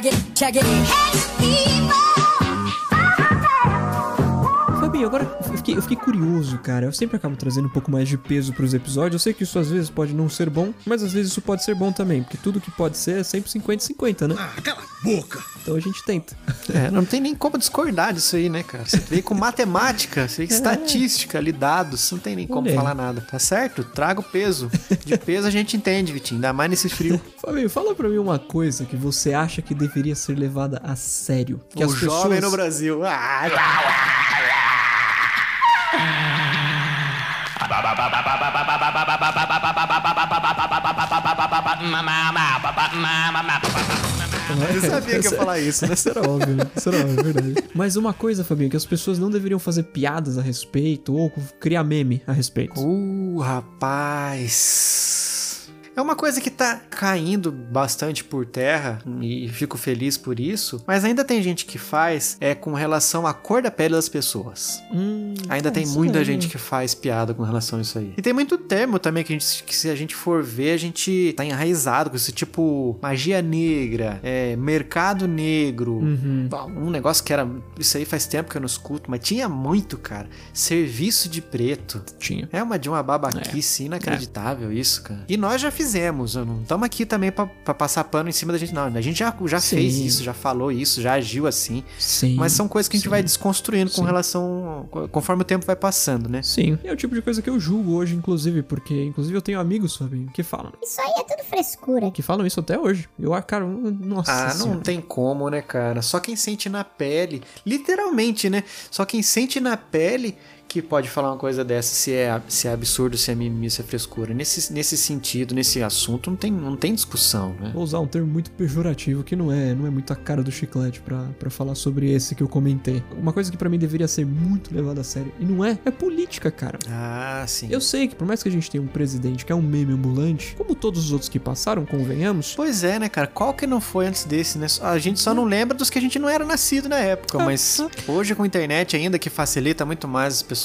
check it, check it. Fabinho, agora eu fiquei, eu fiquei curioso, cara. Eu sempre acabo trazendo um pouco mais de peso pros episódios. Eu sei que isso às vezes pode não ser bom, mas às vezes isso pode ser bom também. Porque tudo que pode ser é sempre 50-50, né? Ah, cala a boca! Então a gente tenta. É, não tem nem como discordar disso aí, né, cara? Você veio com matemática, você veio com estatística ali, dados, não tem nem como falar nada, tá certo? Traga o peso. De peso a gente entende, Vitinho, ainda mais nesse frio. Fabinho, fala pra mim uma coisa que você acha que deveria ser levada a sério. Que o jovem no Brasil. Ah, Eu sabia que ia falar isso, né? Isso era óbvio, né? Isso era óbvio, é verdade. Mas uma coisa, Fabinho, que as pessoas não deveriam fazer piadas a respeito ou criar meme a respeito. Uh, rapaz. É uma coisa que tá caindo bastante por terra e fico feliz por isso, mas ainda tem gente que faz é com relação à cor da pele das pessoas. Hum, Ainda tem muita é. gente que faz piada com relação a isso aí. E tem muito termo também que, a gente, que se a gente for ver, a gente tá enraizado com isso, tipo magia negra, é, mercado negro. Uhum. Um negócio que era. Isso aí faz tempo que eu não escuto, mas tinha muito, cara. Serviço de preto. Tinha. É uma de uma babaquice inacreditável isso, cara. E nós já fizemos, eu não estamos aqui também pra, pra passar pano em cima da gente, não. A gente já, já Sim. fez isso, já falou isso, já agiu assim. Sim. Mas são coisas que a gente sim. vai desconstruindo com Sim. relação. conforme o tempo vai passando, né? Sim. É o tipo de coisa que eu julgo hoje, inclusive, porque, inclusive, eu tenho amigos, Fabinho, que falam. Isso aí é tudo frescura. Que falam isso até hoje. Eu, ah, cara, nossa. Ah, não senhora. tem como, né, cara? Só quem sente na pele, literalmente, né? Só quem sente na pele que pode falar uma coisa dessa, se é, se é absurdo, se é mimimi, se é frescura. Nesse, nesse sentido, nesse assunto, não tem, não tem discussão, né? Vou usar um termo muito pejorativo, que não é, não é muito a cara do chiclete pra, pra falar sobre esse que eu comentei. Uma coisa que pra mim deveria ser muito levada a sério, e não é, é política, cara. Ah, sim. Eu sei que por mais que a gente tenha um presidente que é um meme ambulante, como todos os outros que passaram, convenhamos, Pois é, né, cara? Qual que não foi antes desse, né? A gente só não lembra dos que a gente não era nascido na época, Ah, mas ah. hoje com a internet ainda que facilita muito mais as pessoas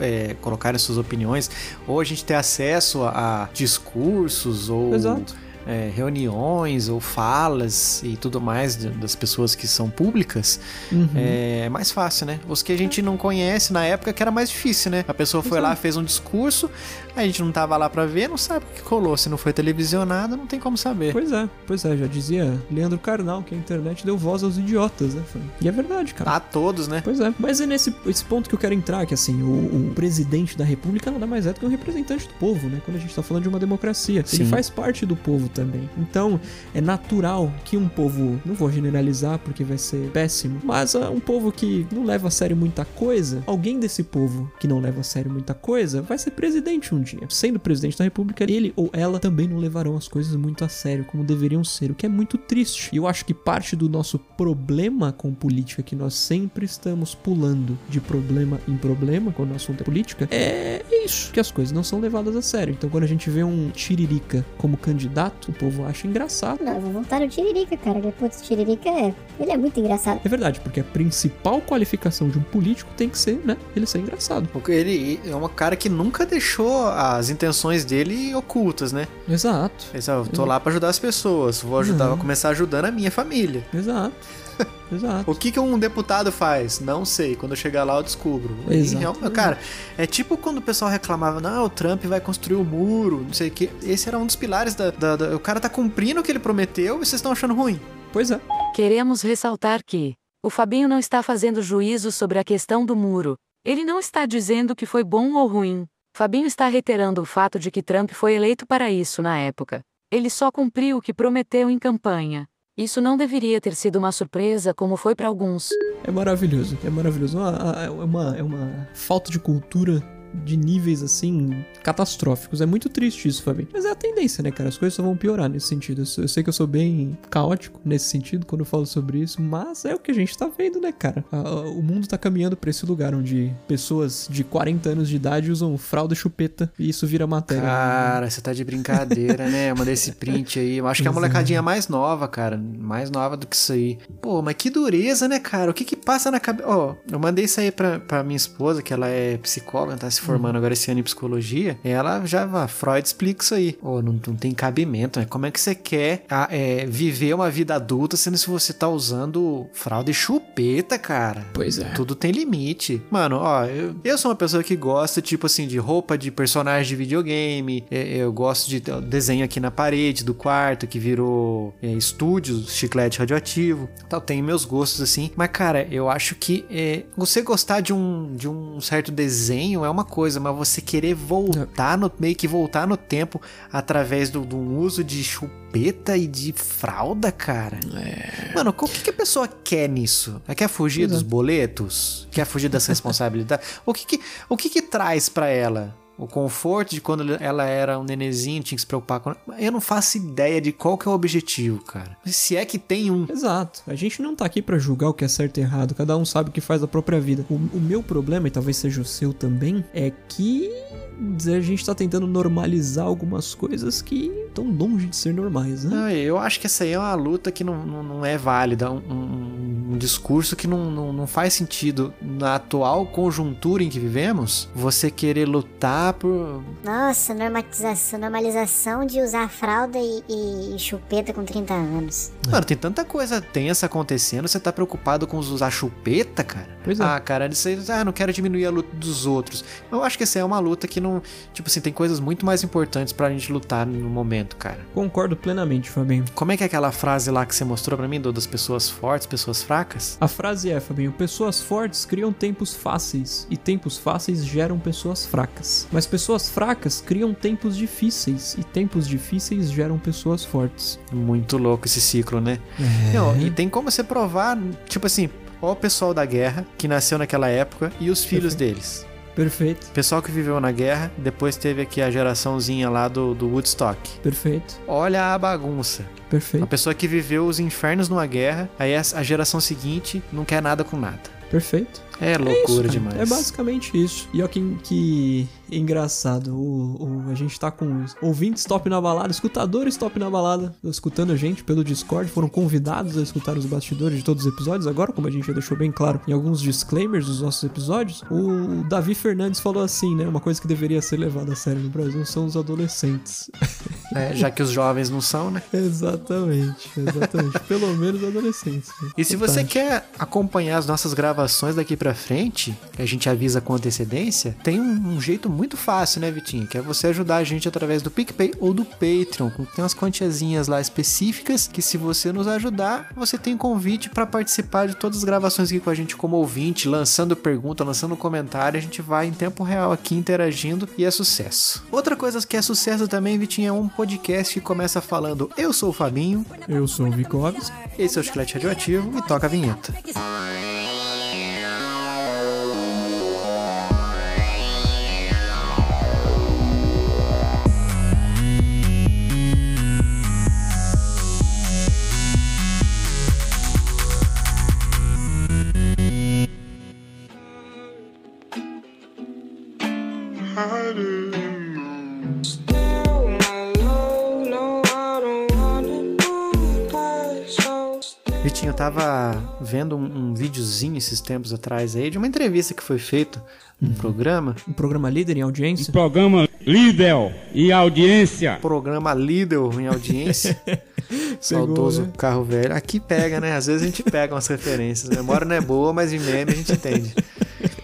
é, colocarem suas opiniões, ou a gente ter acesso a, a discursos ou Exato. É, reuniões ou falas e tudo mais das pessoas que são públicas, Uhum. é mais fácil, né? Os que a gente não conhece na época que era mais difícil, né? A pessoa foi lá, fez um discurso, a gente não tava lá pra ver, não sabe o que rolou. Se não foi televisionado, não tem como saber. Pois é, pois é, já dizia Leandro Carnal que a internet deu voz aos idiotas, né? E é verdade, cara. A todos, né? Pois é, mas é nesse esse ponto que eu quero entrar, que assim, o, o presidente da república nada mais é do que um representante do povo, né? Quando a gente tá falando de uma democracia. Ele Sim. faz parte do povo também. Então, é natural que um povo, não vou generalizar porque vai ser péssimo, mas ah, um povo que não leva a sério muita coisa, alguém desse povo que não leva a sério muita coisa, vai ser presidente um dia. Sendo presidente da república, ele ou ela também não levarão as coisas muito a sério como deveriam ser, o que é muito triste. E eu acho que parte do nosso problema com política, que nós sempre estamos pulando de problema em problema quando o assunto é política, é isso, que as coisas não são levadas a sério. Então quando a gente vê um tiririca como candidato, o povo acha engraçado. Não, eu vou voltar no Tiririca, cara. Que putz, Tiririca é. Ele é muito engraçado. É verdade, porque a principal qualificação de um político tem que ser, né, ele ser engraçado. Porque ele é um cara que nunca deixou as intenções dele ocultas, né? Exato, disse, "Ah, eu tô lá pra ajudar as pessoas, vou ajudar, Uhum. vou começar ajudando a minha família. exato, exato. O que, que um deputado faz? Não sei. Quando eu chegar lá, eu descubro. Exato. cara, é tipo quando o pessoal reclamava, não, o Trump vai construir o muro, não sei o que. Esse era um dos pilares da, da- da- O cara tá cumprindo o que ele prometeu e vocês estão achando ruim. Pois é. Queremos ressaltar que o Fabinho não está fazendo juízo sobre a questão do muro. Ele não está dizendo que foi bom ou ruim. Fabinho está reiterando o fato de que Trump foi eleito para isso na época. Ele só cumpriu o que prometeu em campanha. Isso não deveria ter sido uma surpresa como foi para alguns. É maravilhoso, é maravilhoso. É uma, é uma falta de cultura de níveis assim catastróficos. É muito triste isso, Fabinho. Mas é a tendência, né, cara? As coisas só vão piorar nesse sentido. Eu, sei que eu sou bem caótico nesse sentido quando eu falo sobre isso, mas é o que a gente tá vendo, né, cara? O mundo tá caminhando pra esse lugar onde pessoas de 40 anos de idade usam fralda e chupeta e isso vira matéria. Cara, você tá de brincadeira, né? Mandei esse print aí. Eu acho que é a é. molecadinha mais nova, cara. Mais nova do que isso aí. Pô, mas que dureza, né, cara? O que que passa na cabeça. Ó, eu mandei isso aí pra, pra minha esposa, que ela é psicóloga, tá se formando agora esse ano em psicologia, ela já, ah, Freud explica isso aí. Oh, não, não tem cabimento, né? Como é que você quer ah, é, viver uma vida adulta sendo se você tá usando fralda e chupeta, cara? Pois é. Tudo tem limite. Mano, ó, eu, eu sou uma pessoa que gosta, tipo assim, de roupa de personagem de videogame. é, Eu gosto de ter desenho aqui na parede do quarto, que virou é, estúdio, chiclete radioativo. Tal, tenho meus gostos assim. Mas, cara, eu acho que é, você gostar de um, de um certo desenho é uma coisa, mas você querer voltar no. meio que voltar no tempo através do, do uso de chupeta e de fralda, cara. Mano, o que, que a pessoa quer nisso? Ela quer fugir é. dos boletos? Quer fugir das responsabilidades? o que que, o que que traz pra ela? O conforto de quando ela era um nenezinho, tinha que se preocupar com. Eu não faço ideia de qual que é o objetivo, cara. Se é que tem um. Exato. A gente não tá aqui pra julgar o que é certo e errado. Cada um sabe o que faz da própria vida. O, o meu problema, e talvez seja o seu também, é que a gente tá tentando normalizar algumas coisas que estão longe de ser normais, né? Ah, eu acho que essa aí é uma luta que não, não, não é válida, um, um- um discurso que não, não, não faz sentido na atual conjuntura em que vivemos. Você querer lutar por. Nossa, normatização, normalização de usar fralda e, e chupeta com 30 anos. Mano, tem tanta coisa tensa acontecendo, você tá preocupado com usar chupeta, cara? Pois é. Ah, cara, isso aí, ah, não quero diminuir a luta dos outros. Eu acho que essa é uma luta que não. Tipo assim, tem coisas muito mais importantes pra gente lutar no momento, cara. Concordo plenamente, Fabinho. Como é que é aquela frase lá que você mostrou pra mim, do, das pessoas fortes, pessoas fracas? A frase é, Fabinho, pessoas fortes criam tempos fáceis e tempos fáceis geram pessoas fracas. Mas pessoas fracas criam tempos difíceis e tempos difíceis geram pessoas fortes. Muito louco esse ciclo, né? É. Não, e tem como você provar, tipo assim, ó o pessoal da guerra que nasceu naquela época e os filhos deles. Perfeito, Pessoal que viveu na guerra, depois teve aqui a geraçãozinha lá do, do Woodstock. perfeito, Olha a bagunça. A perfeito, pessoa que viveu os infernos numa guerra, aí a geração seguinte não quer nada com nada. perfeito. É É loucura isso, cara. demais. É basicamente isso. E olha que, que engraçado. O, o- a gente tá com ouvintes top na balada, escutadores top na balada, escutando a gente pelo Discord. Foram convidados a escutar os bastidores de todos os episódios. Agora, como a gente já deixou bem claro em alguns disclaimers dos nossos episódios, o Davi Fernandes falou assim, né? Uma coisa que deveria ser levada a sério no Brasil são os adolescentes. É, já que os jovens não são, né? exatamente, exatamente. Pelo menos adolescentes. E se você quer acompanhar as nossas gravações daqui pra frente, que a gente avisa com antecedência, tem um, um jeito muito fácil, né, Vitinho? Que é você ajudar a gente através do PicPay ou do Patreon. com- Tem umas quantiazinhas lá específicas que se você nos ajudar, você tem convite pra participar de todas as gravações aqui com a gente como ouvinte, lançando pergunta, lançando comentário. A gente vai em tempo real aqui interagindo e é sucesso. Outra coisa que é sucesso também, Vitinho, é um podcast que começa falando Eu sou o Fabinho, Eu sou o Vikovs. esse é o Chiclete Radioativo e toca a vinheta. Vitinho, tava vendo um, um videozinho esses tempos atrás aí de uma entrevista que foi feita num programa, Um programa líder em audiência. Programa líder e audiência. programa Lidl em audiência. Saudoso né? carro velho. Aqui pega, né? Às vezes a gente pega umas referências. A memória não é boa, mas em meme a gente entende.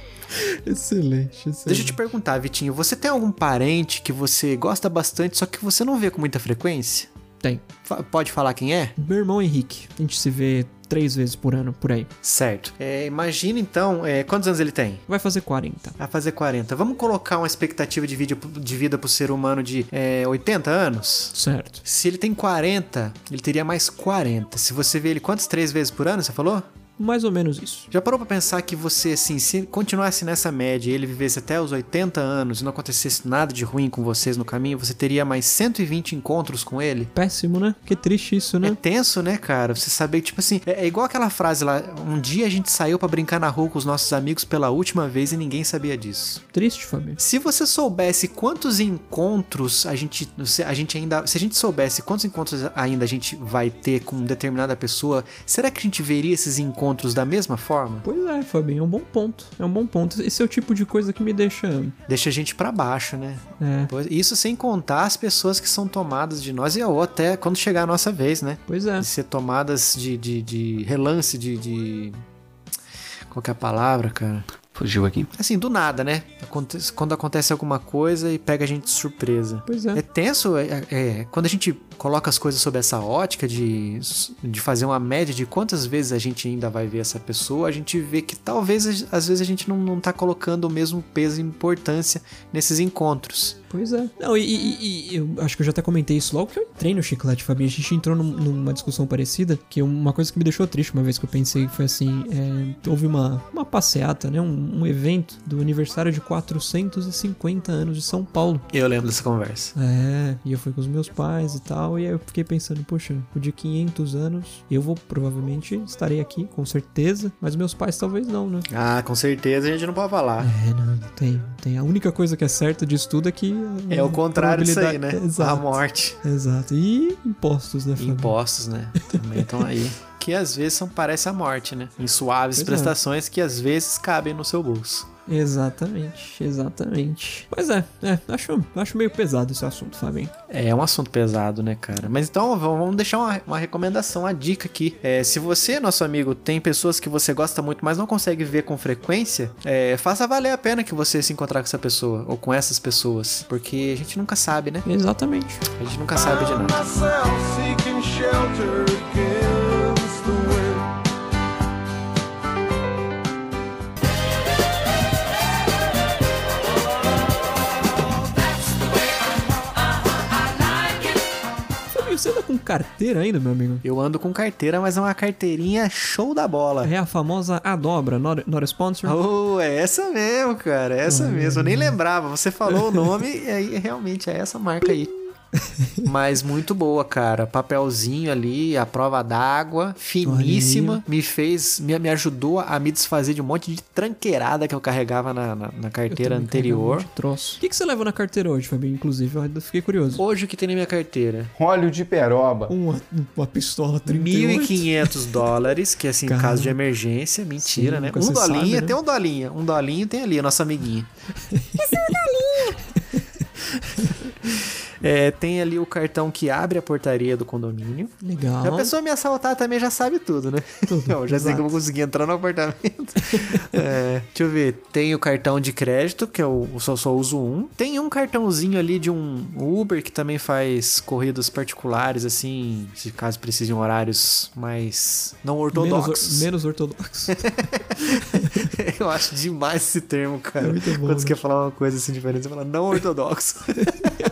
Excelente, excelente. Deixa eu te perguntar, Vitinho, você tem algum parente que você gosta bastante, só que você não vê com muita frequência? Tem. Fa- Pode falar quem é? Meu irmão Henrique. A gente se vê três vezes por ano, por aí. Certo. É, imagina então, é, quantos anos ele tem? Vai fazer 40. Vai fazer 40. Vamos colocar uma expectativa de, vídeo, de vida pro ser humano de é, 80 anos? Certo. Se ele tem 40, ele teria mais 40. Se você vê ele quantas? Três vezes por ano, você falou? Mais ou menos isso. Já parou pra pensar que você, assim, se continuasse nessa média e ele vivesse até os 80 anos e não acontecesse nada de ruim com vocês no caminho, você teria mais 120 encontros com ele? Péssimo, né? Que triste isso, É né? tenso, né, cara? Você saber tipo assim, é, é igual aquela frase lá: um dia a gente saiu pra brincar na rua com os nossos amigos pela última vez e ninguém sabia disso. Triste, Fabio. Se você soubesse quantos encontros a gente, se a gente ainda, se a gente soubesse quantos encontros ainda a gente vai ter com determinada pessoa, será que a gente veria esses encontros encontros da mesma forma? Pois é, Fabinho, é um bom ponto. É um bom ponto. Esse é o tipo de coisa que me deixa. Deixa a gente pra baixo, né? É, Pois- Isso sem contar as pessoas que são tomadas de nós e ou até quando chegar a nossa vez, né? pois é. De ser tomadas de, de, de relance, de, de. Qual que é a palavra, cara? Fugiu aqui. Assim, do nada, né? Acontece- Quando acontece alguma coisa e pega a gente de surpresa. Pois é. É tenso, é, é, quando a gente coloca as coisas sob essa ótica de, de fazer uma média de quantas vezes a gente ainda vai ver essa pessoa, a gente vê que talvez, às vezes, a gente não, não tá colocando o mesmo peso e importância nesses encontros. Pois é. Não, e, e- e eu acho que eu já até comentei isso logo que eu entrei no Chiclete, Fabinho. A gente entrou num- numa discussão parecida, que uma coisa que me deixou triste uma vez que eu pensei foi assim: é, houve uma, uma passeata, né? Um, um evento do aniversário de 450 anos de São Paulo. Eu lembro dessa conversa. É, e eu fui com os meus pais e tal, e aí eu fiquei pensando, poxa, o de 500 anos, eu vou provavelmente estarei aqui, com certeza, mas meus pais talvez não, né? Ah, com certeza a gente não pode falar. É, não, tem, não tem. A única coisa que é certa disso tudo é que... É o contrário disso aí, né? probabilidade- A Exato. morte. Exato. E impostos, né, Fábio? Impostos, né? Também estão aí. Que às vezes são parece a morte, né? Em suaves Pois é. prestações que às vezes cabem no seu bolso. Exatamente, exatamente. Mas é, é, acho, acho meio pesado esse assunto, Fabinho. É um assunto pesado, né, cara? Mas então vamos deixar uma, uma recomendação, uma dica aqui. É, se você, nosso amigo, tem pessoas que você gosta muito, mas não consegue ver com frequência, é, faça valer a pena que você se encontrar com essa pessoa ou com essas pessoas. Porque a gente nunca sabe, né? Exatamente. A gente nunca sabe de nada. Carteira ainda, meu amigo? Eu ando com carteira, mas é uma carteirinha show da bola. É a famosa A dobra, not, not a sponsor. Oh, é essa mesmo, cara. É essa mesmo. Eu nem lembrava. Você falou o nome e aí realmente é essa marca aí. Mas muito boa, cara. Papelzinho ali, a prova d'água, finíssima. Me fez, me, me ajudou a me desfazer de um monte de tranqueirada que eu carregava na, na, na carteira um anterior. de troço. O que, que você leva na carteira hoje, Fabinho? Inclusive, eu ainda fiquei curioso. Hoje o que tem na minha carteira? Óleo de peroba. Uma, uma pistola 38. 1.500 dólares, que assim, em Caramba. caso de emergência, mentira, Sim, né? Um se sabe, dolinha, né? tem um dolinha. Um dolinho tem ali, a nossa amiguinha. É, tem ali o cartão que abre a portaria do condomínio. Legal. Se a pessoa me assaltar também já sabe tudo, né? Tudo, Eu já sei exato. que eu vou conseguir entrar no apartamento. É, deixa eu ver. Tem o cartão de crédito, que eu só, só uso um. Tem um cartãozinho ali de um Uber que também faz corridas particulares, assim, se caso precise de horários mais não Menos, ortodoxos. or- menos ortodoxo. Eu acho demais esse termo, cara. É muito bom, Quando você né? quer falar uma coisa assim diferente, você fala não ortodoxo.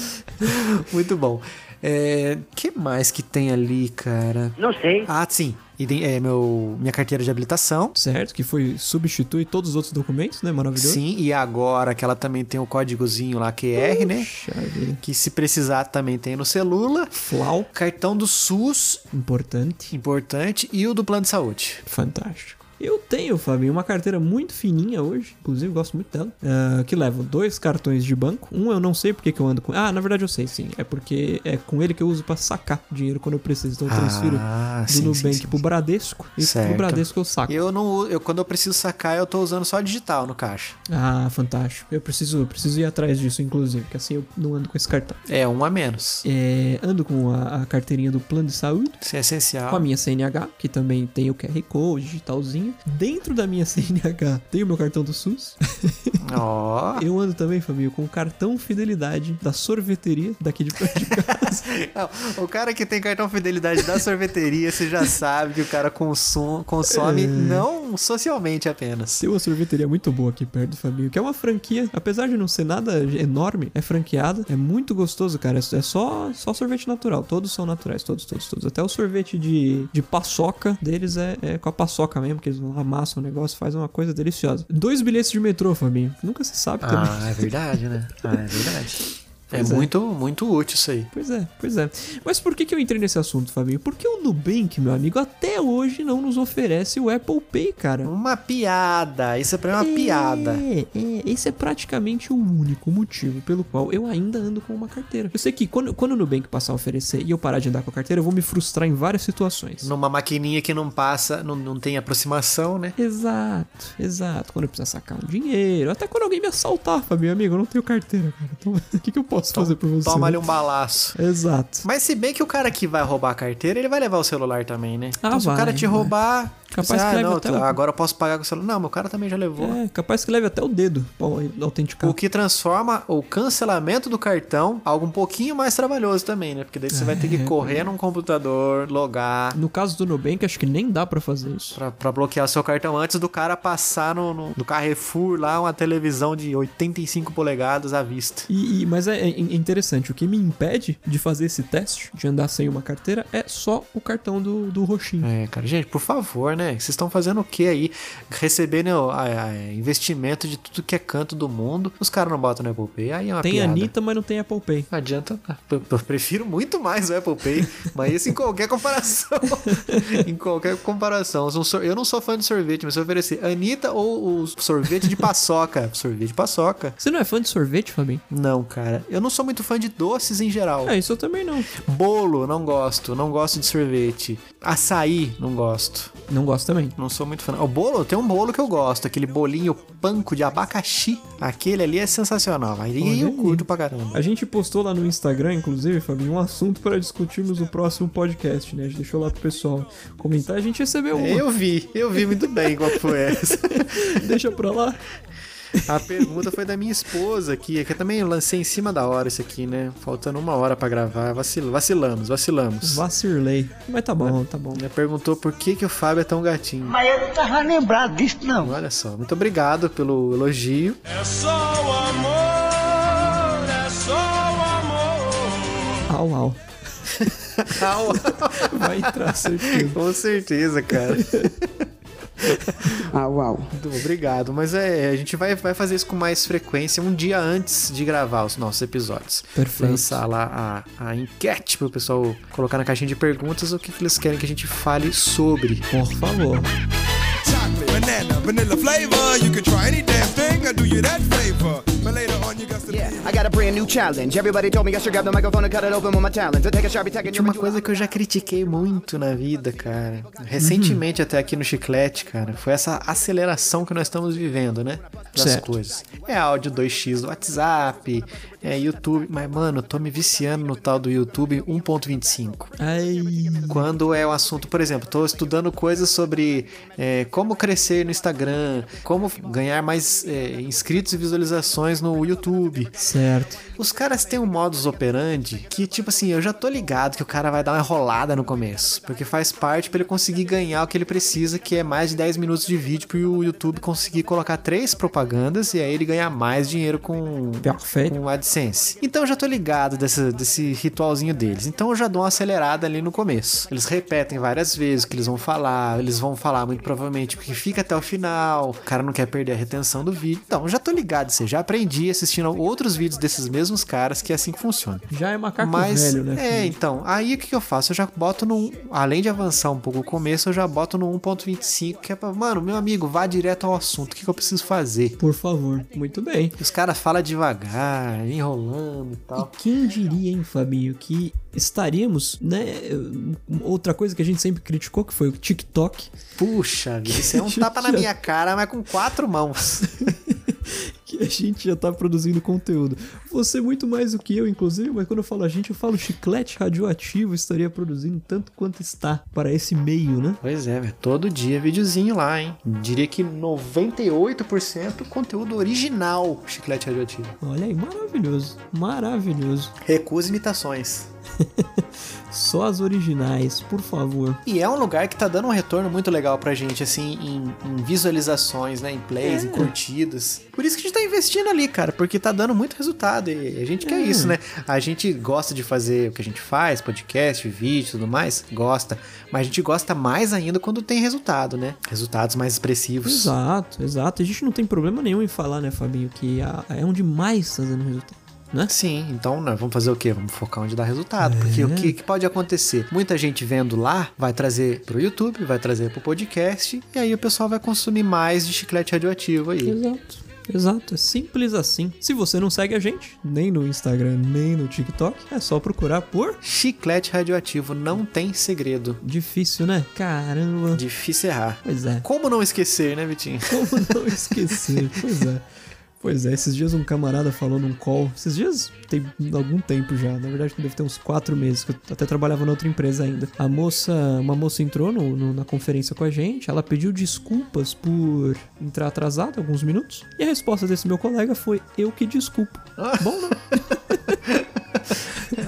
muito bom. É, que mais que tem ali, cara? Não sei. Ah, sim. É, meu, minha carteira de habilitação. certo, que foi substitui todos os outros documentos, né? Maravilhoso. Sim, e agora que ela também tem o códigozinho lá, QR, né? Puxa vida. Que se precisar também tem no celula. Flau, Cartão do SUS, importante. importante, e o do plano de saúde. Fantástico. Eu tenho, Fabinho, uma carteira muito fininha hoje, inclusive gosto muito dela, ah, que leva dois cartões de banco. Um eu não sei porque que eu ando com. Ah, na verdade eu sei, sim. É porque é com ele que eu uso pra sacar dinheiro quando eu preciso. Então eu transfiro Ah, do sim, Nubank sim, sim, pro. Bradesco e Certo. pro Bradesco eu saco. Eu não eu quando eu preciso sacar, eu tô usando só digital no caixa. Ah, fantástico. Eu preciso, eu preciso ir atrás disso, inclusive, que assim eu não ando com esse cartão. É um a menos. É, ando com a, a carteirinha do plano de saúde. Isso é essencial. Com a minha CNH, que também tem o QR Code, digitalzinho. Dentro da minha CNH tem o meu cartão do SUS. Ó. Eu ando também, família, com o cartão fidelidade da sorveteria daqui de perto de casa. Não, o cara que tem cartão fidelidade da sorveteria, você já sabe que o cara consome, consome É. não socialmente apenas. tem uma sorveteria muito boa aqui perto, família, que é uma franquia, apesar de não ser nada enorme, é franqueada, é muito gostoso, cara. É é só, só sorvete natural, todos são naturais, todos, todos, todos. Até o sorvete de, de paçoca deles é, é com a paçoca mesmo, que eles amassam o negócio, faz uma coisa deliciosa. Dois bilhetes de metrô, Fabinho. Nunca se sabe também. Ah, é verdade, né? Ah, é verdade. Pois é. muito, muito útil isso aí. Pois é, pois é. Mas por que, que eu entrei nesse assunto, Fabinho? Porque o Nubank, meu amigo, até hoje não nos oferece o Apple Pay, cara. Uma piada. Isso é pra mim uma É, piada. É, esse é praticamente o único motivo pelo qual eu ainda ando com uma carteira. Eu sei que quando, quando o Nubank passar a oferecer e eu parar de andar com a carteira, eu vou me frustrar em várias situações. Numa maquininha que não passa, não, não tem aproximação, né? Exato, exato. Quando eu precisar sacar um dinheiro, até quando alguém me assaltar, Fabinho, amigo, eu não tenho carteira, cara. Então, o que, que eu posso fazer por você? Toma ali né? um balaço. Exato. Mas se bem que o cara que vai roubar a carteira, ele vai levar o celular também, né? Ah, então se vai, o cara te vai. roubar, Capaz você, que ah, leve não, até o- agora eu posso pagar com o celular. Não, meu cara também já levou. É, capaz que leve até o dedo pra autenticar. O que transforma o cancelamento do cartão algo um pouquinho mais trabalhoso também, né? Porque daí você vai ter É. que correr num computador, logar, No caso do Nubank, acho que nem dá pra fazer isso. Pra, pra bloquear seu cartão antes do cara passar no, no, no Carrefour lá uma televisão de 85 polegadas à vista. E, e- mas é, é interessante, o que me impede de fazer esse teste, de andar sem uma carteira, é só o cartão do, do roxinho. É, cara, gente, por favor, né? Vocês estão fazendo o que aí? Recebendo a- a- investimento de tudo que é canto do mundo. Os caras não botam no Apple Pay. Aí é uma tem piada. Anitta, mas não tem Apple Pay. Não adianta. Eu, eu prefiro muito mais o Apple Pay, mas isso em qualquer comparação. em qualquer comparação. Eu não sou- Eu não sou fã de sorvete, mas se eu oferecer Anitta ou o sorvete de paçoca. sorvete de paçoca. Você não é fã de sorvete, Fabinho? Não, cara. Eu não sou muito fã de doces em geral. É, isso eu também não. Bolo, não gosto. Não gosto de sorvete. Açaí, não gosto. Não gosto também. Não sou muito fã. O bolo, tem um bolo que eu gosto. Aquele bolinho panko de abacaxi. Aquele ali é sensacional. Aí Olha eu aí. curto pra caramba. A gente postou lá no Instagram, inclusive, Fabinho, um assunto para discutirmos no próximo podcast, né? A gente deixou lá pro pessoal comentar, a gente recebeu. É, Eu vi, eu vi muito bem qual foi essa. Deixa pra lá. A pergunta foi da minha esposa aqui, que eu também lancei em cima da hora isso aqui, né? Faltando uma hora pra gravar. Vacil... Vacilamos, vacilamos. Vacilei. Mas tá bom, tá bom. Ela perguntou por que, que o Fábio é tão gatinho. Mas eu não tava lembrado disso, não. Olha só, muito obrigado pelo elogio. É só o amor, é só o amor. Au, au. Vai entrar, certeza. Com certeza, cara. Ah, uau. Muito obrigado. Mas é, a gente vai, vai fazer isso com mais frequência um dia antes de gravar os nossos episódios. Perfeito. Lançar lá a, a enquete pro pessoal colocar na caixinha de perguntas o que, que eles querem que a gente fale sobre. Por favor. Chocolate, banana, vanilla flavor. You can try any damn thing. I do you that favor. But later on, you got to Yeah, I got a brand new challenge. Everybody told me I should grab the microphone and cut it open with my talents. I take a sharpie, take a Tinha uma coisa que eu já critiquei muito na vida, cara. Recentemente, até aqui no Chiclete, cara, foi essa aceleração que nós estamos vivendo, né? Das Certo. coisas. É áudio 2x do WhatsApp, é YouTube. Mas, mano, eu tô me viciando no tal do YouTube 1.25. Ai. Quando é um assunto, por exemplo, tô estudando coisas sobre é, como crescer no Instagram, como ganhar mais é, inscritos e visualizações no YouTube. Certo. Os caras têm um modus operandi que, tipo assim, eu já tô ligado que o cara vai dar uma enrolada no começo. Porque faz parte pra ele conseguir ganhar o que ele precisa, que é mais de 10 minutos de vídeo pro YouTube conseguir colocar três propagandas e aí ele ganhar mais dinheiro com, Perfeito. com AdSense. Então eu já tô ligado desse, desse ritualzinho deles. Então eu já dou uma acelerada ali no começo. Eles repetem várias vezes o que eles vão falar. Eles vão falar muito provavelmente porque fica até o final. O cara não quer perder a retenção do vídeo. Então eu já tô ligado. Você já aprendi assistindo outros vídeos desses mesmos caras que é assim que funciona. Já é macaco Mas, velho, né? é, então, aí o que, que eu faço? Eu já boto no. Além de avançar um pouco o começo, eu já boto no 1.25, que é pra. Mano, meu amigo, vá direto ao assunto. O que, que eu preciso fazer? Por favor. Muito bem. Os caras falam devagar, enrolando e E tal. quem diria, hein, Fabinho, que estaríamos, né? Outra coisa que a gente sempre criticou, que foi o TikTok, Puxa isso é um tapa na minha cara, mas com quatro mãos. a gente já tá produzindo conteúdo. Você muito mais do que eu, inclusive, mas quando eu falo a gente, eu falo chiclete radioativo estaria produzindo tanto quanto está para esse meio, né? Pois é, velho. Todo dia videozinho lá, hein? Diria que 98% conteúdo original Chiclete Radioativo. Olha aí, maravilhoso, maravilhoso. Recusa imitações. Só as originais, por favor. E é um lugar que tá dando um retorno muito legal pra gente, assim, em, em visualizações, né? Em plays, É. em curtidas. Por isso que a gente tá investindo ali, cara, porque tá dando muito resultado. E a gente quer É. isso, né? A gente gosta de fazer o que a gente faz, podcast, vídeo e tudo mais, gosta. Mas a gente gosta mais ainda quando tem resultado, né? Resultados mais expressivos. Exato, exato. A gente não tem problema nenhum em falar, né, Fabinho, que é onde mais está dando resultado. Né? Sim, então né, vamos fazer o quê? Vamos focar onde dá resultado. Porque o que, que pode acontecer? Muita gente vendo lá vai trazer pro YouTube, vai trazer pro podcast, e aí o pessoal vai consumir mais de chiclete radioativo aí. Exato. Exato, é simples assim. Se você não segue a gente, nem no Instagram, nem no TikTok, é só procurar por Chiclete radioativo não tem segredo. difícil, né? Caramba. Difícil errar. Pois é. Como não esquecer, né, Vitinho? Como não esquecer? Pois é. Pois é, esses dias um camarada falou num call. Esses dias tem algum tempo já. Na verdade, deve ter uns quatro meses, que eu até trabalhava na outra empresa ainda. A moça, uma moça entrou no- no- na conferência com a gente. Ela pediu desculpas por entrar atrasada alguns minutos. E a resposta desse meu colega foi: Eu que desculpo. Bom, né?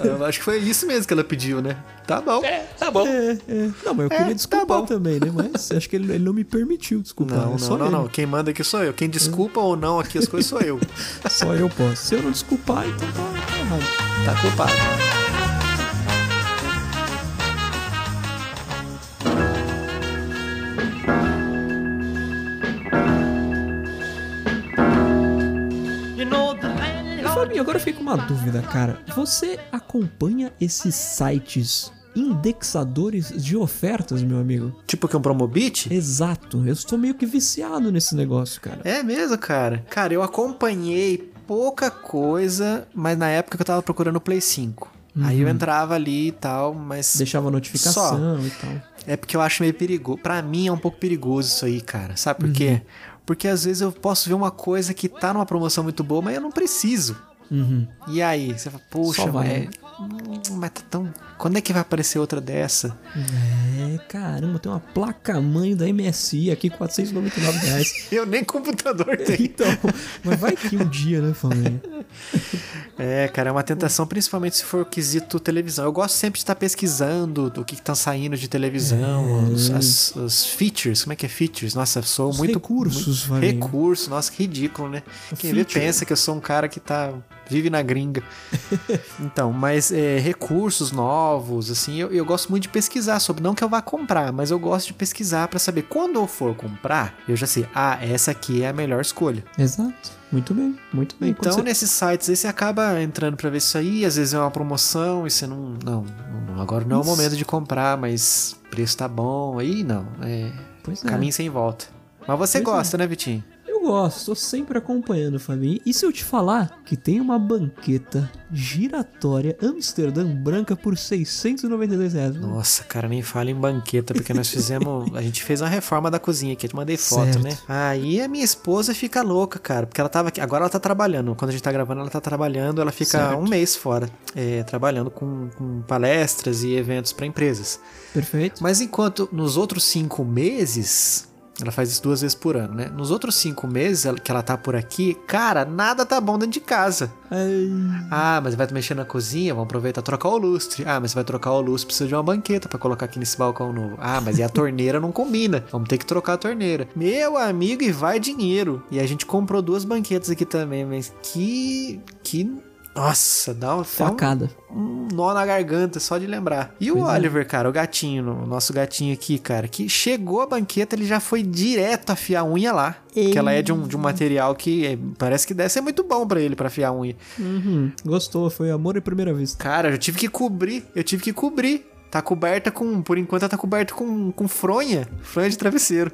Eu acho que foi isso mesmo que ela pediu, né? Tá bom. Tá bom. É, é. Não, mas eu É, queria tá desculpar bom. também, né? Mas acho que ele, ele não me permitiu desculpar. Não, é não, só não, não. Quem manda aqui sou eu. Quem desculpa ou não aqui as coisas sou eu. Só eu posso. Se eu não desculpar, então tá, tá errado. Tá culpado. Fabinho, agora eu fiquei com uma dúvida, cara. Você acompanha esses sites indexadores de ofertas, meu amigo? Tipo que um Promobit? Exato. Eu estou meio que viciado nesse negócio, cara. É mesmo, cara. Cara, eu acompanhei pouca coisa, mas na época que eu tava procurando o Play 5. Aí eu entrava ali e tal, mas. Deixava notificação e tal. É porque eu acho meio perigoso. Pra mim é um pouco perigoso isso aí, cara. Sabe por quê? Porque às vezes eu posso ver uma coisa que tá numa promoção muito boa, mas eu não preciso. Uhum. E aí, você fala, poxa, Só mas, hum, mas tá tão. Quando é que vai aparecer outra dessa? É, caramba, tem uma placa-mãe da MSI aqui, 499 reais. Eu nem computador tenho. Então, mas vai que um dia, né, família? É, cara, é uma tentação, principalmente se for o quesito televisão. Eu gosto sempre de estar pesquisando do que, tá saindo de televisão, os, as, features, como é que é features? Nossa, eu sou Os muito. recursos, muito, Valinho. Recursos, nossa, que ridículo, né? Quem vê pensa que eu sou um cara que tá. Vive na gringa. então, mas é, recursos novos, assim, eu, eu gosto muito de pesquisar sobre. Não que eu vá comprar, mas eu gosto de pesquisar pra saber. Quando eu for comprar, eu já sei, ah, essa aqui é a melhor escolha. Exato. Muito bem, muito bem. Então, você- nesses sites aí, você acaba entrando pra ver isso aí, às vezes é uma promoção e você não. Não, não, agora não é o Isso. momento de comprar, mas o preço tá bom. Aí não. É Pois é. caminho sem volta. Mas você Pois é. gosta, né, Vitinho? Eu gosto, tô sempre acompanhando, Fabinho. E se eu te falar que tem uma banqueta giratória Amsterdã branca por 692 reais? Nossa, cara, nem fala em banqueta, porque nós fizemos. a gente fez uma reforma da cozinha aqui, eu te mandei foto, Certo. né? Aí a minha esposa fica louca, cara, porque ela tava aqui. Agora ela tá trabalhando. Quando a gente tá gravando, ela tá trabalhando, ela fica Certo. um mês fora, é, trabalhando com, com palestras e eventos pra empresas. Perfeito. Mas enquanto nos outros cinco meses. Ela faz isso duas vezes por ano, né? Nos outros cinco meses que ela tá por aqui, cara, nada tá bom dentro de casa. Ai, Ah, mas vai mexer na cozinha, vamos aproveitar e trocar o lustre. Ah, mas vai trocar o lustre, precisa de uma banqueta pra colocar aqui nesse balcão novo. Ah, mas e a torneira não combina. Vamos ter que trocar a torneira. Meu amigo, e vai dinheiro. E a gente comprou duas banquetas aqui também, mas que. Que. Nossa, dá um, até um, facada. um nó na garganta só de lembrar. E o Pois é. Oliver, cara, o gatinho, o nosso gatinho aqui, cara, que chegou a banqueta, ele já foi direto afiar a unha lá. Que ela é de um, de um material que é, parece que deve ser muito bom pra ele, pra afiar a unha. Uhum, gostou, foi amor à primeira vista. Cara, eu tive que cobrir, eu tive que cobrir. Tá coberta com, por enquanto ela tá coberta com, com fronha, fronha de travesseiro.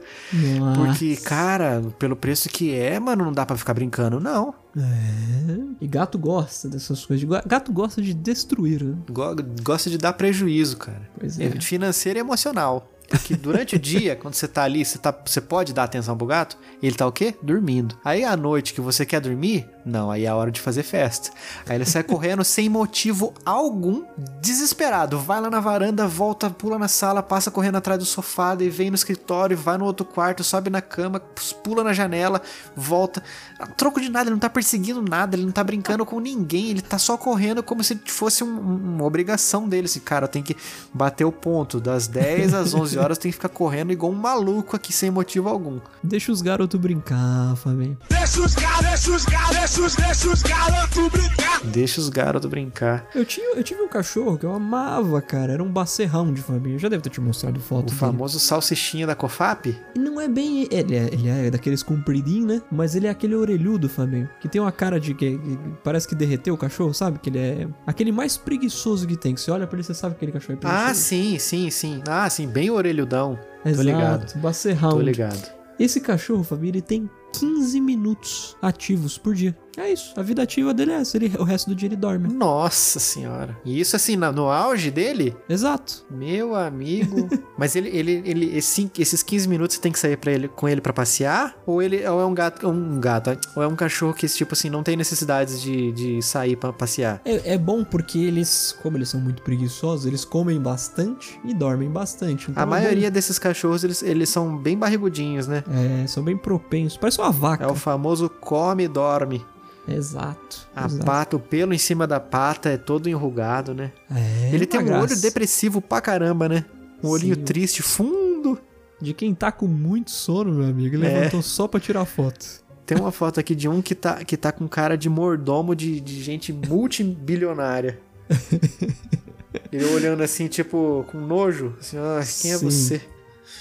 Nossa. Porque, cara, pelo preço que é, mano, não dá pra ficar brincando, não. É. E gato gosta dessas coisas. Gato gosta de destruir, né? Go- Gosta de dar prejuízo, cara. Pois é. Financeiro e emocional. Porque durante o dia, quando você tá ali, você, tá, você pode dar atenção pro gato, ele tá o quê? Dormindo. Aí à noite que você quer dormir, não, aí é a hora de fazer festa. Aí ele sai correndo sem motivo algum, desesperado. Vai lá na varanda, volta, pula na sala, passa correndo atrás do sofá, daí vem no escritório, vai no outro quarto, sobe na cama, pula na janela, volta. A troco de nada, ele não tá perseguindo nada, ele não tá brincando com ninguém, ele tá só correndo como se fosse um- um- uma obrigação dele. Esse cara tem que bater o ponto. Das 10 às 11 horas tem que ficar correndo igual um maluco aqui sem motivo algum. Deixa os garotos brincar, Fabinho. Deixa os gatos, deixa os Deixa os, deixa os garotos brincar. Deixa os garotos brincar. Eu, tinha, eu tive um cachorro que eu amava, cara. Era um bacerrão de família. Eu já devo ter te mostrado foto. O dele. famoso salsichinha da Cofap? E não é bem. Ele é, ele é daqueles compridinhos, né? Mas ele é aquele orelhudo, Fabinho. Que tem uma cara de que, que parece que derreteu o cachorro, sabe? Que ele é aquele mais preguiçoso que tem. Que você olha pra ele, você sabe que aquele cachorro é preguiçoso. Ah, sim, sim, sim. Ah, sim, bem orelhudão. Exato, Tô ligado. Bacerrão. Tô ligado. Esse cachorro, Fabinho, ele tem 15 minutos ativos por dia. É isso. A vida ativa dele é essa. Ele, o resto do dia ele dorme. Nossa senhora. E isso assim, na- no auge dele? Exato. Meu amigo. Mas ele, ele, ele esse- esses 15 minutos você tem que sair pra ele, com ele pra passear? Ou ele ou é um gato, um gato, ou é um cachorro que tipo assim não tem necessidades de, de sair pra passear? É, é bom porque eles, como eles são muito preguiçosos, eles comem bastante e dormem bastante. Então A é maioria desses cachorros eles, eles são bem barrigudinhos, né? É, são bem propensos. Parece uma vaca. É o famoso come e dorme. Exato. A exato. pata, o pelo em cima da pata é todo enrugado, né? É, ele tem um olho graça. depressivo pra caramba, né? Um olhinho Sim. triste, fundo. De quem tá com muito sono, meu amigo. Ele É. levantou só pra tirar foto. Tem uma foto aqui de um que tá, que tá com cara de mordomo de, de gente multibilionária. Ele olhando assim, tipo, com nojo. Assim, ah, quem é Sim. você?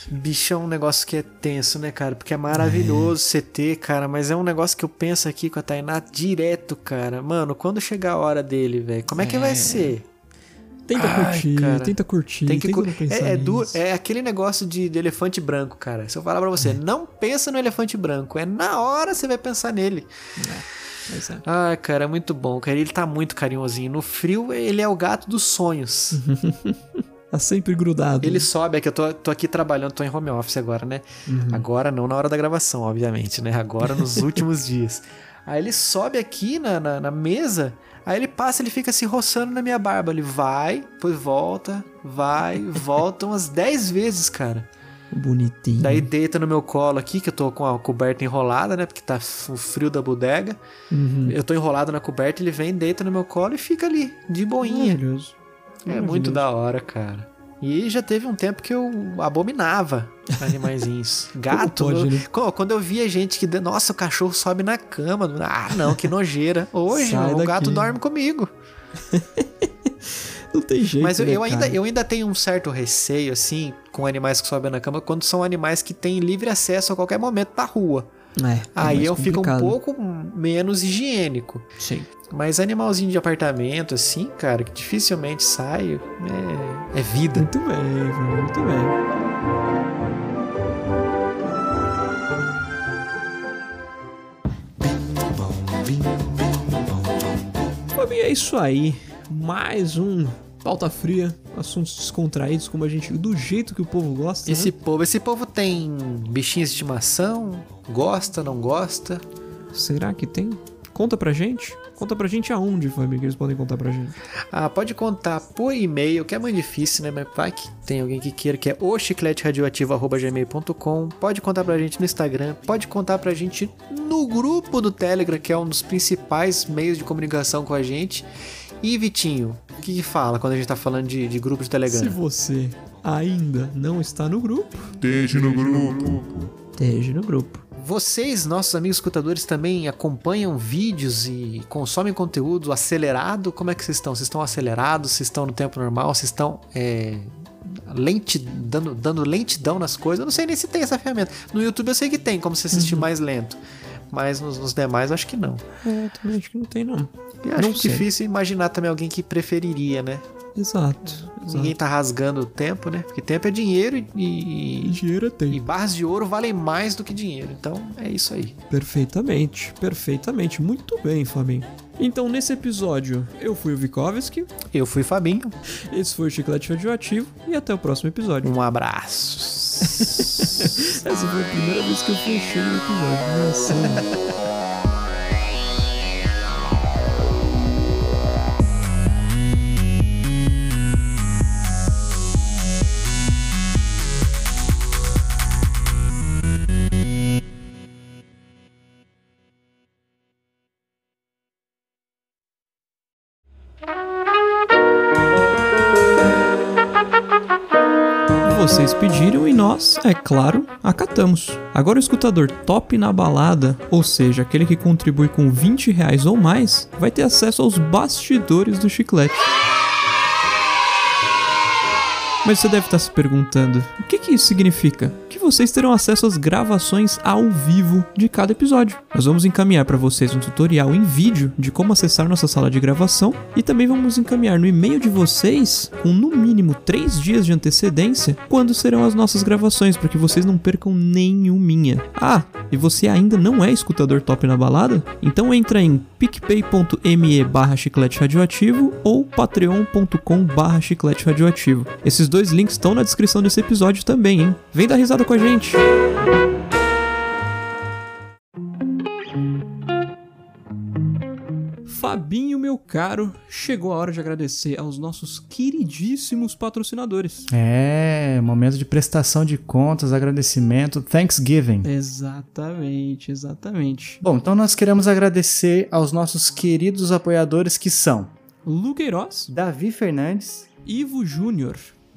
Bichão é um negócio que é tenso, né, cara? Porque é maravilhoso você ter, cara, mas é um negócio que eu penso aqui com a Tainá direto, cara. Mano, quando chegar a hora dele, velho, como é que vai ser? Tenta Ai, curtir, cara. tenta curtir. Tem que tenta cu- é, é, du- é aquele negócio de, de elefante branco, cara. Se eu falar pra você, não pensa no elefante branco, é na hora você vai pensar nele. É. Ai, cara, é muito bom, cara. Ele tá muito carinhosinho. No frio, ele é o gato dos sonhos. Tá sempre grudado. ele sobe aqui, eu tô, tô aqui trabalhando, tô em home office agora, né? Uhum. Agora não na hora da gravação, obviamente, né? Agora nos últimos dias. Aí ele sobe aqui na, na, na mesa, aí ele passa, ele fica se roçando na minha barba. Ele vai, depois volta, vai, volta umas 10 vezes, cara. Bonitinho. Daí deita no meu colo aqui, que eu tô com a coberta enrolada, né? Porque tá o frio da bodega. Uhum. Eu tô enrolado na coberta, ele vem, deita no meu colo e fica ali, de boinha. Maravilhoso. É muito da hora, cara. E já teve um tempo que eu abominava animaizinhos. Gato. pode, né? Quando eu via gente que. Nossa, o cachorro sobe na cama. Ah, não, que nojeira. Hoje, Sai o gato daqui. dorme comigo. Não tem jeito. Mas eu, né, eu ainda, eu ainda tenho um certo receio, assim, com animais que sobem na cama, quando são animais que têm livre acesso a qualquer momento pra rua. É, é Aí eu fico um pouco menos higiênico. Sim. Mas animalzinho de apartamento, assim, cara, que dificilmente sai, é, é vida. Muito bem, muito bem. Fabinho, é isso aí. Mais um pauta fria, assuntos descontraídos, como a gente, do jeito que o povo gosta. Esse né? povo, esse povo tem bichinhos de estimação? Gosta, não gosta? Será que tem? Conta pra gente. Conta pra gente aonde, Fabinho, que eles podem contar pra gente. Ah, pode contar por e-mail, que é muito difícil, né? Mas vai que tem alguém que queira, que é o chicleteradioativo.gmail.com. Pode contar pra gente no Instagram, pode contar pra gente no grupo do Telegram, que é um dos principais meios de comunicação com a gente. E Vitinho, o que, que fala quando a gente tá falando de, de grupo de Telegram? Se você ainda não está no grupo, Deixe no grupo. esteja no grupo. Vocês, nossos amigos escutadores, também acompanham vídeos e consomem conteúdo acelerado? Como é que vocês estão? Vocês estão acelerados? Vocês estão no tempo normal? Vocês estão é, lenti- dando, dando lentidão nas coisas? Eu não sei nem se tem essa ferramenta. No YouTube eu sei que tem, como se assistir Uhum. mais lento. Mas nos, nos demais eu acho que não. É, também acho que não tem, não. E acho Não sei. difícil imaginar também alguém que preferiria, né? Exato. Ninguém tá rasgando o tempo, né? Porque tempo é dinheiro e, E e, dinheiro é e tempo. barras de ouro valem mais do que dinheiro. Então é isso aí. Perfeitamente, perfeitamente. Muito bem, Fabinho. Então, nesse episódio, eu fui o Vikovski, Eu fui Fabinho. esse foi o Chiclete Radioativo e até o próximo episódio. Um abraço. Essa foi a primeira vez que eu fechei o episódio. Nossa. Vocês pediram e nós, é claro, acatamos. Agora o escutador top na balada, ou seja, aquele que contribui com 20 reais ou mais, vai ter acesso aos bastidores do chiclete. Mas você deve estar se perguntando: o que, que isso significa? Que vocês terão acesso às gravações ao vivo de cada episódio. Nós vamos encaminhar para vocês um tutorial em vídeo de como acessar nossa sala de gravação e também vamos encaminhar no e-mail de vocês, com no mínimo 3 dias de antecedência, quando serão as nossas gravações, para que vocês não percam nenhuminha. Ah, e você ainda não é escutador top na balada? Então entra em picpay.me barra chiclete radioativo ou patreon.com barra chiclete radioativo. Esses dois links estão na descrição desse episódio também, hein? Vem dar risada com a gente! Fabinho, meu caro, chegou a hora de agradecer aos nossos queridíssimos patrocinadores. É, momento de prestação de contas, agradecimento, Thanksgiving. Exatamente, exatamente. Bom, então nós queremos agradecer aos nossos queridos apoiadores que são Lu Queiroz, Davi Fernandes, Ivo Júnior,